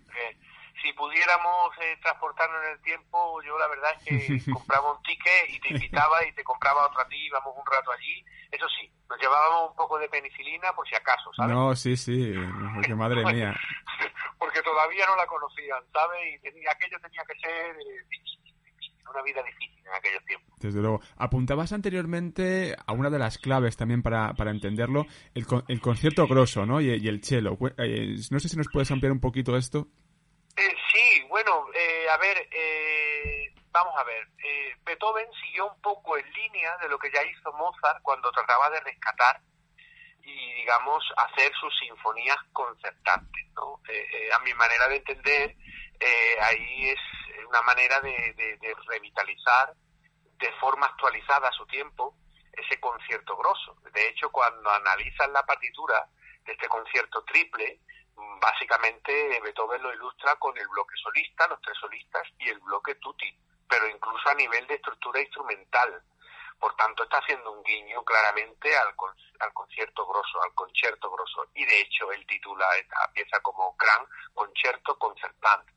E: si pudiéramos eh, transportarnos en el tiempo, yo la verdad es que compraba un ticket y te invitaba y te compraba otro a ti, íbamos un rato allí. Eso sí, nos llevábamos un poco de penicilina por si acaso, ¿sabes?
B: No, sí, sí, porque madre mía.
E: porque todavía no la conocían, ¿sabes? Y aquello tenía que ser eh, una vida difícil en aquellos tiempos.
B: Desde luego. Apuntabas anteriormente a una de las claves también para, para entenderlo, el, el concierto grosso, ¿no? Y, el cello. Eh, no sé si nos puedes ampliar un poquito esto.
E: Eh, sí, bueno, eh, a ver, eh, vamos a ver. Beethoven siguió un poco en línea de lo que ya hizo Mozart cuando trataba de rescatar y, digamos, hacer sus sinfonías concertantes, ¿no? a mi manera de entender, ahí es una manera de, de, revitalizar de forma actualizada a su tiempo ese concierto grosso. De hecho, cuando analizan la partitura de este concierto triple, básicamente Beethoven lo ilustra con el bloque solista, los tres solistas y el bloque tutti, pero incluso a nivel de estructura instrumental. Por tanto, está haciendo un guiño claramente al, al concierto grosso, al concierto grosso. Y de hecho, él titula esta pieza como Gran Concierto Concertante,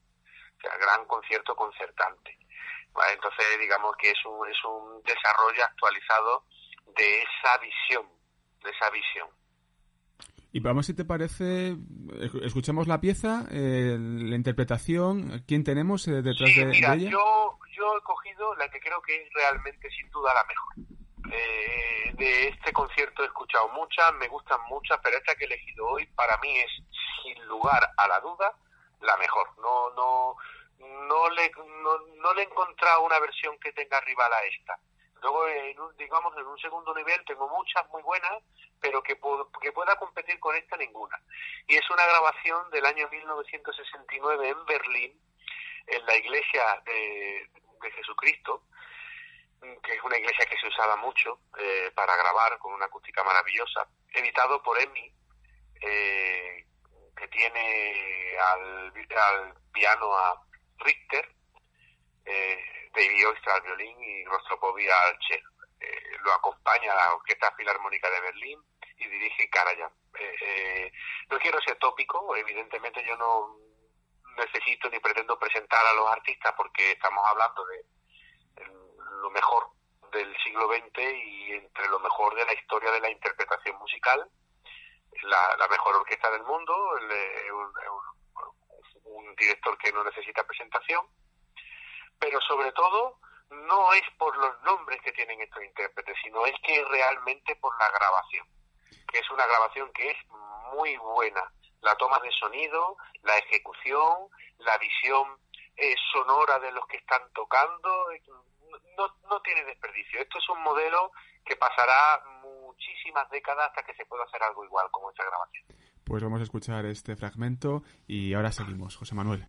E: o sea, Gran Concierto Concertante. Entonces, digamos que es un, es un desarrollo actualizado de esa visión, de esa visión.
B: Y vamos, si te parece, escuchemos la pieza, eh, la interpretación, ¿quién tenemos eh, detrás de, ella?
E: Yo, yo he cogido la que creo que es realmente sin duda la mejor. Eh, de este concierto he escuchado muchas, me gustan muchas, pero esta que he elegido hoy para mí es, sin lugar a la duda, la mejor. No, no, no le, no, no le he encontrado una versión que tenga rival a esta. Luego, en un, digamos, en un segundo nivel tengo muchas muy buenas, pero que, que pueda competir con esta ninguna. Y es una grabación del año 1969 en Berlín, en la iglesia de, Jesucristo, que es una iglesia que se usaba mucho eh, para grabar con una acústica maravillosa, editado por Emmy, eh, que tiene al, al piano a Richter, eh, David Oyster al violín y Rostropovich al cello. Eh, lo acompaña la Orquesta Filarmónica de Berlín y dirige Karajan. Eh, eh, no quiero ser tópico, evidentemente yo no necesito ni pretendo presentar a los artistas porque estamos hablando de lo mejor del siglo XX y entre lo mejor de la historia de la interpretación musical, la, mejor orquesta del mundo, un director que no necesita presentación pero sobre todo no es por los nombres que tienen estos intérpretes, sino es que realmente por la grabación, que es una grabación que es muy buena. La toma de sonido, la ejecución, la visión eh, sonora de los que están tocando, eh, no, no tiene desperdicio. Esto es un modelo que pasará muchísimas décadas hasta que se pueda hacer algo igual como esta grabación.
B: Pues vamos a escuchar este fragmento y ahora seguimos. José Manuel.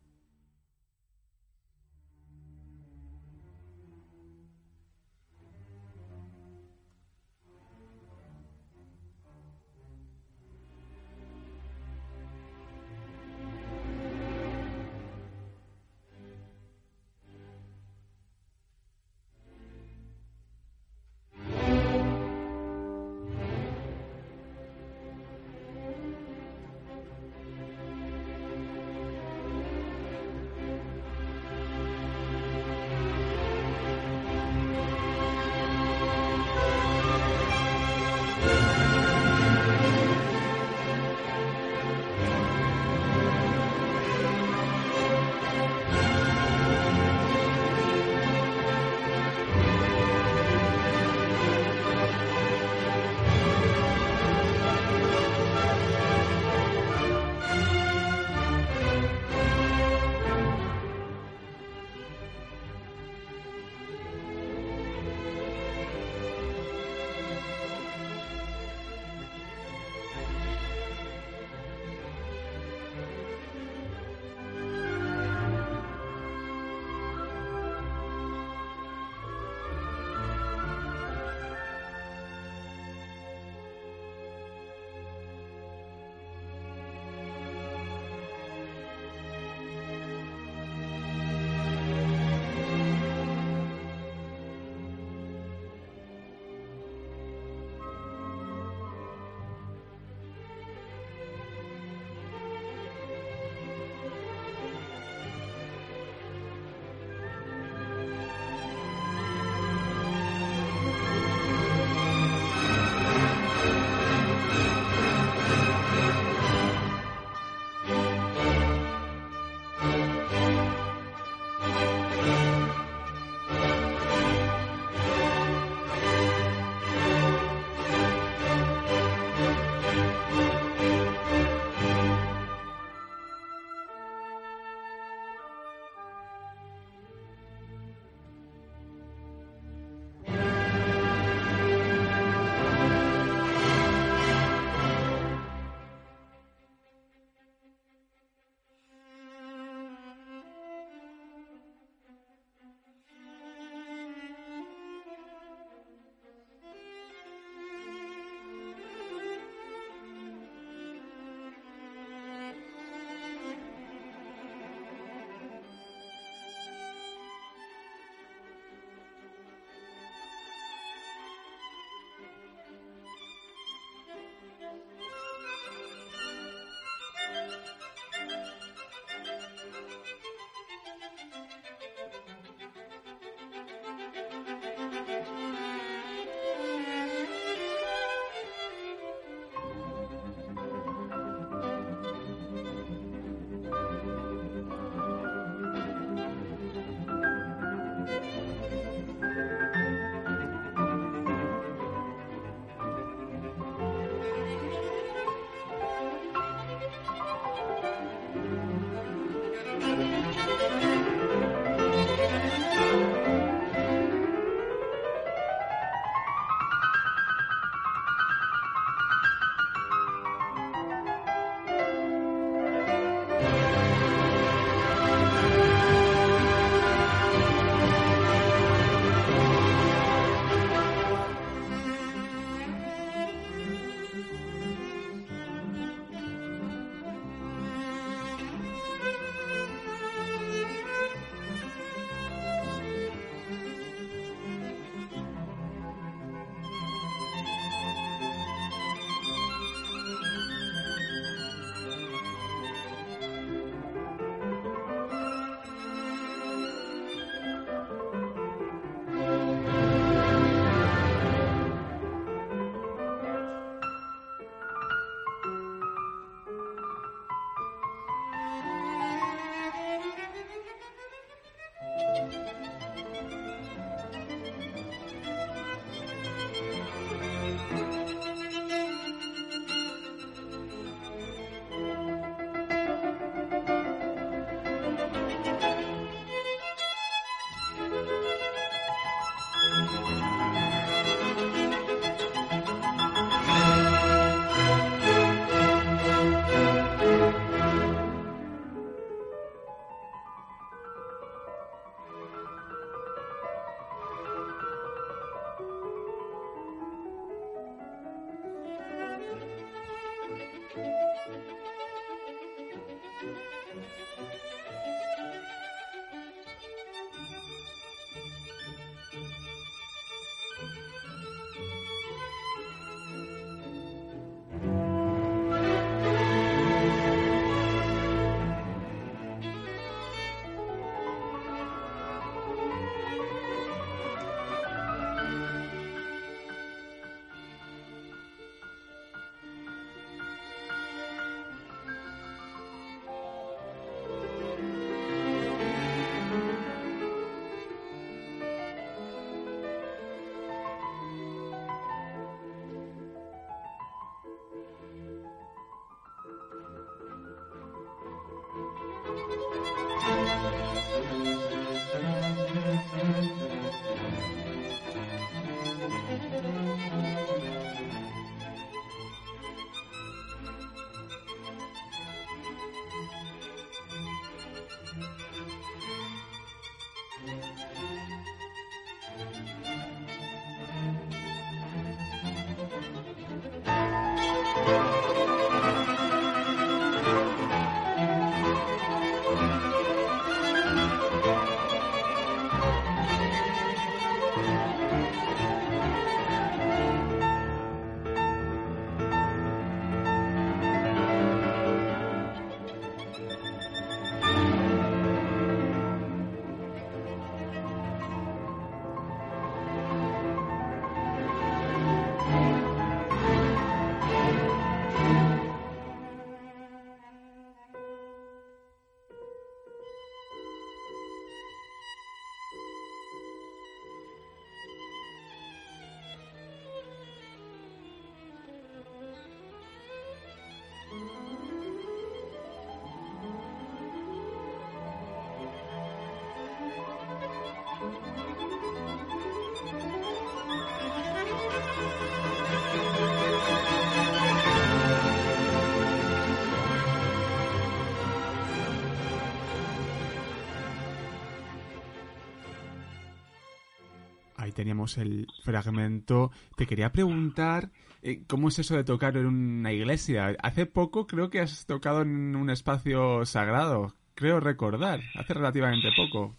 D: Teníamos el fragmento. Te quería preguntar, eh, ¿cómo es eso de tocar en una iglesia? Hace poco creo que has tocado en un espacio sagrado, creo recordar, hace relativamente poco.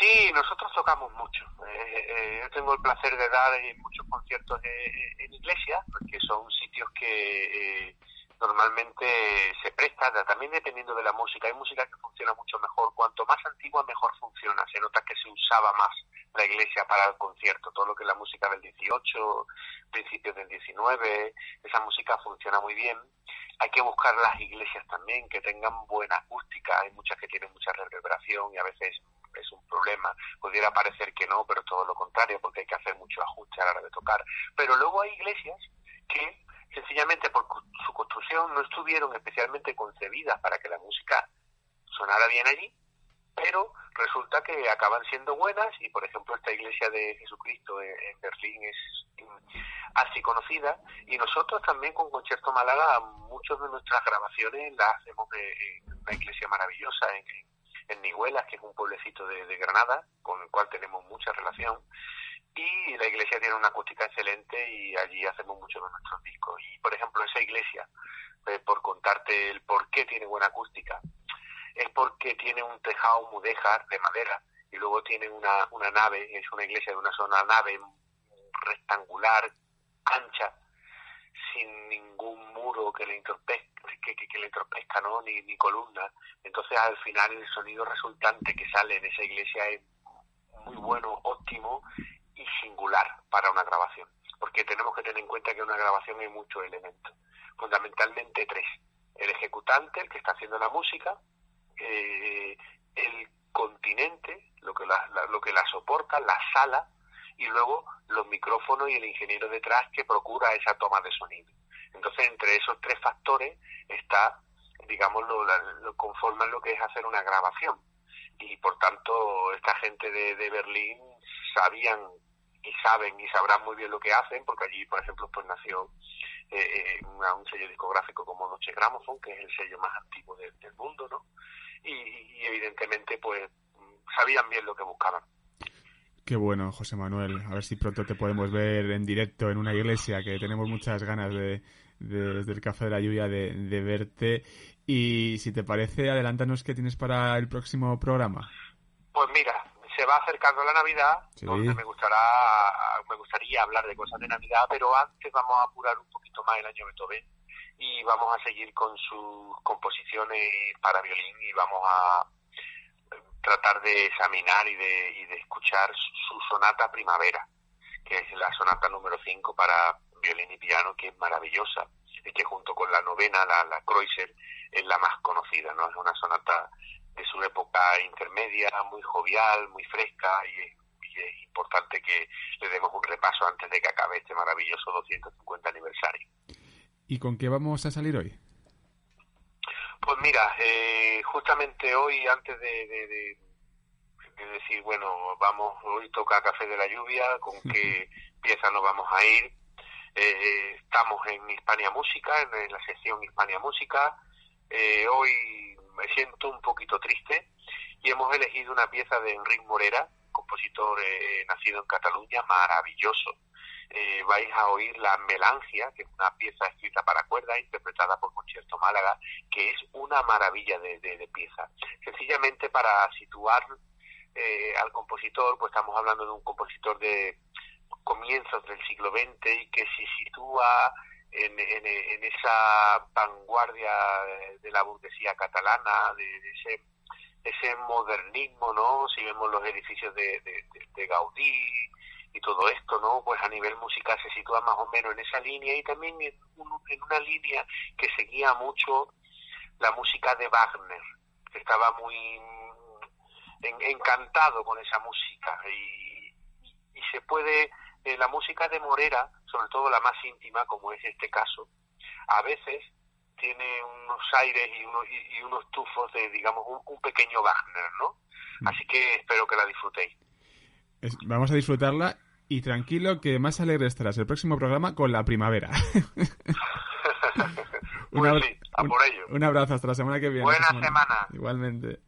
E: Sí, nosotros tocamos mucho. Eh, eh, yo tengo el placer de dar muchos conciertos en iglesias, porque son sitios que normalmente se presta, también dependiendo de la música. Hay música que funciona mucho mejor. Cuanto más antigua, mejor funciona. Se nota que se usaba más la iglesia para el concierto. Todo lo que es la música del 18, principios del 19, esa música funciona muy bien. Hay que buscar las iglesias también que tengan buena acústica. Hay muchas que tienen mucha reverberación y a veces es un problema. Pudiera parecer que no, pero todo lo contrario, porque hay que hacer mucho ajuste a la hora de tocar. Pero luego hay iglesias que sencillamente por su construcción no estuvieron especialmente concebidas para que la música sonara bien allí, pero resulta que acaban siendo buenas y por ejemplo esta iglesia de Jesucristo en, Berlín es así conocida y nosotros también con Concierto Málaga muchas de nuestras grabaciones las hacemos en una iglesia maravillosa en, en que es un pueblecito de, de Granada, con el cual tenemos mucha relación y la iglesia tiene una acústica excelente y allí hacemos muchos de nuestros discos. Y por ejemplo, esa iglesia, eh, por contarte el por qué tiene buena acústica, es porque tiene un tejado mudéjar de madera y luego tiene una, una nave, es una iglesia de una sola nave rectangular, ancha, sin ningún muro que le entorpezca, que, que, le entorpezca ¿no? ni, ni columna. Entonces al final el sonido resultante que sale en esa iglesia es muy bueno, óptimo y singular para una grabación, porque tenemos que tener en cuenta que una grabación hay muchos elementos, fundamentalmente tres. El ejecutante, el que está haciendo la música, eh, el continente, lo que la, lo que la soporta, la sala, y luego los micrófonos y el ingeniero detrás que procura esa toma de sonido. Entonces, entre esos tres factores está, digamos, lo, conforman lo que es hacer una grabación. Y por tanto, esta gente de, de Berlín sabían y saben y sabrán muy bien lo que hacen, porque allí, por ejemplo, pues nació eh, eh un sello discográfico como Noche Gramophone, que es el sello más antiguo del mundo, ¿no? Y, evidentemente, pues sabían bien lo que buscaban.
D: Qué bueno, José Manuel. A ver si pronto te podemos ver en directo en una iglesia, que tenemos muchas ganas de, desde el Café de la Lluvia de, de verte. Y si te parece, adelántanos qué tienes para el próximo programa.
E: Pues mira, se va acercando la Navidad, donde me gustará, me gustaría hablar de cosas de Navidad, pero antes vamos a apurar un poquito más el año Beethoven y vamos a seguir con sus composiciones para violín y vamos a tratar de examinar y de, y de escuchar su, sonata primavera, que es la sonata número 5 para violín y piano, que es maravillosa, y que junto con la novena, la, la Kreutzer, es la más conocida, ¿no? Es una sonata de su época intermedia, muy jovial, muy fresca y, es importante que le demos un repaso antes de que acabe este maravilloso 250 aniversario.
D: ¿Y con qué vamos a salir hoy?
E: Pues mira, eh, justamente hoy, antes de, de, decir, bueno, vamos, hoy toca Café de la Lluvia, con qué pieza nos vamos a ir, eh, estamos en Hispania Música, en, la sección Hispania Música. Eh, hoy me siento un poquito triste y hemos elegido una pieza de Enrique Morera, compositor eh, nacido en Cataluña, maravilloso. Eh, vais a oír La Melangia, que es una pieza escrita para cuerda, interpretada por Concierto Málaga, que es una maravilla de, de, pieza. Sencillamente para situar eh, al compositor, pues estamos hablando de un compositor de comienzos del siglo XX y que se sitúa en, esa vanguardia de la burguesía catalana, de, ese, modernismo, ¿no? Si vemos los edificios de Gaudí, y todo esto, ¿no? Pues a nivel musical se sitúa más o menos en esa línea y también en, una línea que seguía mucho la música de Wagner, que estaba muy encantado con esa música y, y se puede, eh, la música de Morera, sobre todo la más íntima, como es este caso, a veces tiene unos aires y unos, y, unos tufos de, digamos, un, pequeño Wagner, ¿no? Mm. Así que espero que la disfrutéis
B: vamos a disfrutarla y tranquilo que más alegre estarás el próximo programa con la primavera.
E: un, pues sí, a por ello.
B: un abrazo, hasta la semana que viene.
E: Buena semana.
B: Igualmente.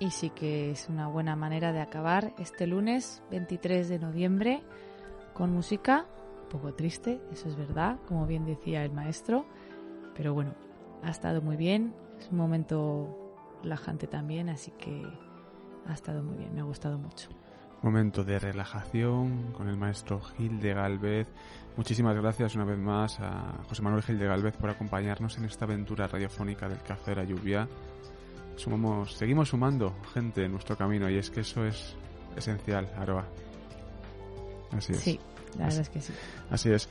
C: Y sí que es una buena manera de acabar este lunes 23 de noviembre con música, un poco triste, eso es verdad, como bien decía el maestro, pero bueno, ha estado muy bien, es un momento relajante también, así que ha estado muy bien, me ha gustado mucho.
B: Momento de relajación con el maestro Gil de Galvez. Muchísimas gracias una vez más a José Manuel Gil de Galvez por acompañarnos en esta aventura radiofónica del Café de la Lluvia. Sumamos, seguimos sumando gente en nuestro camino y es que eso es esencial, Aroa. Así es.
C: Sí, la verdad es que sí.
B: Así es.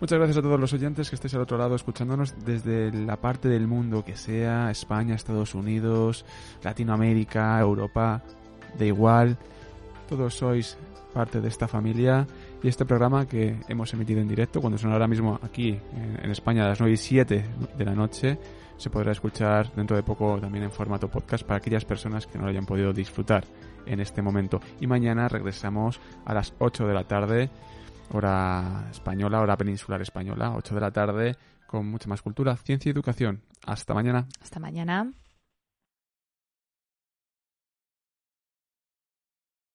B: Muchas gracias a todos los oyentes que estéis al otro lado escuchándonos desde la parte del mundo que sea, España, Estados Unidos, Latinoamérica, Europa, da igual. Todos sois parte de esta familia y este programa que hemos emitido en directo, cuando son ahora mismo aquí en, en España a las 9 y 7 de la noche, se podrá escuchar dentro de poco también en formato podcast para aquellas personas que no lo hayan podido disfrutar en este momento. Y mañana regresamos a las 8 de la tarde, hora española, hora peninsular española, 8 de la tarde, con mucha más cultura, ciencia y educación. Hasta mañana.
C: Hasta mañana.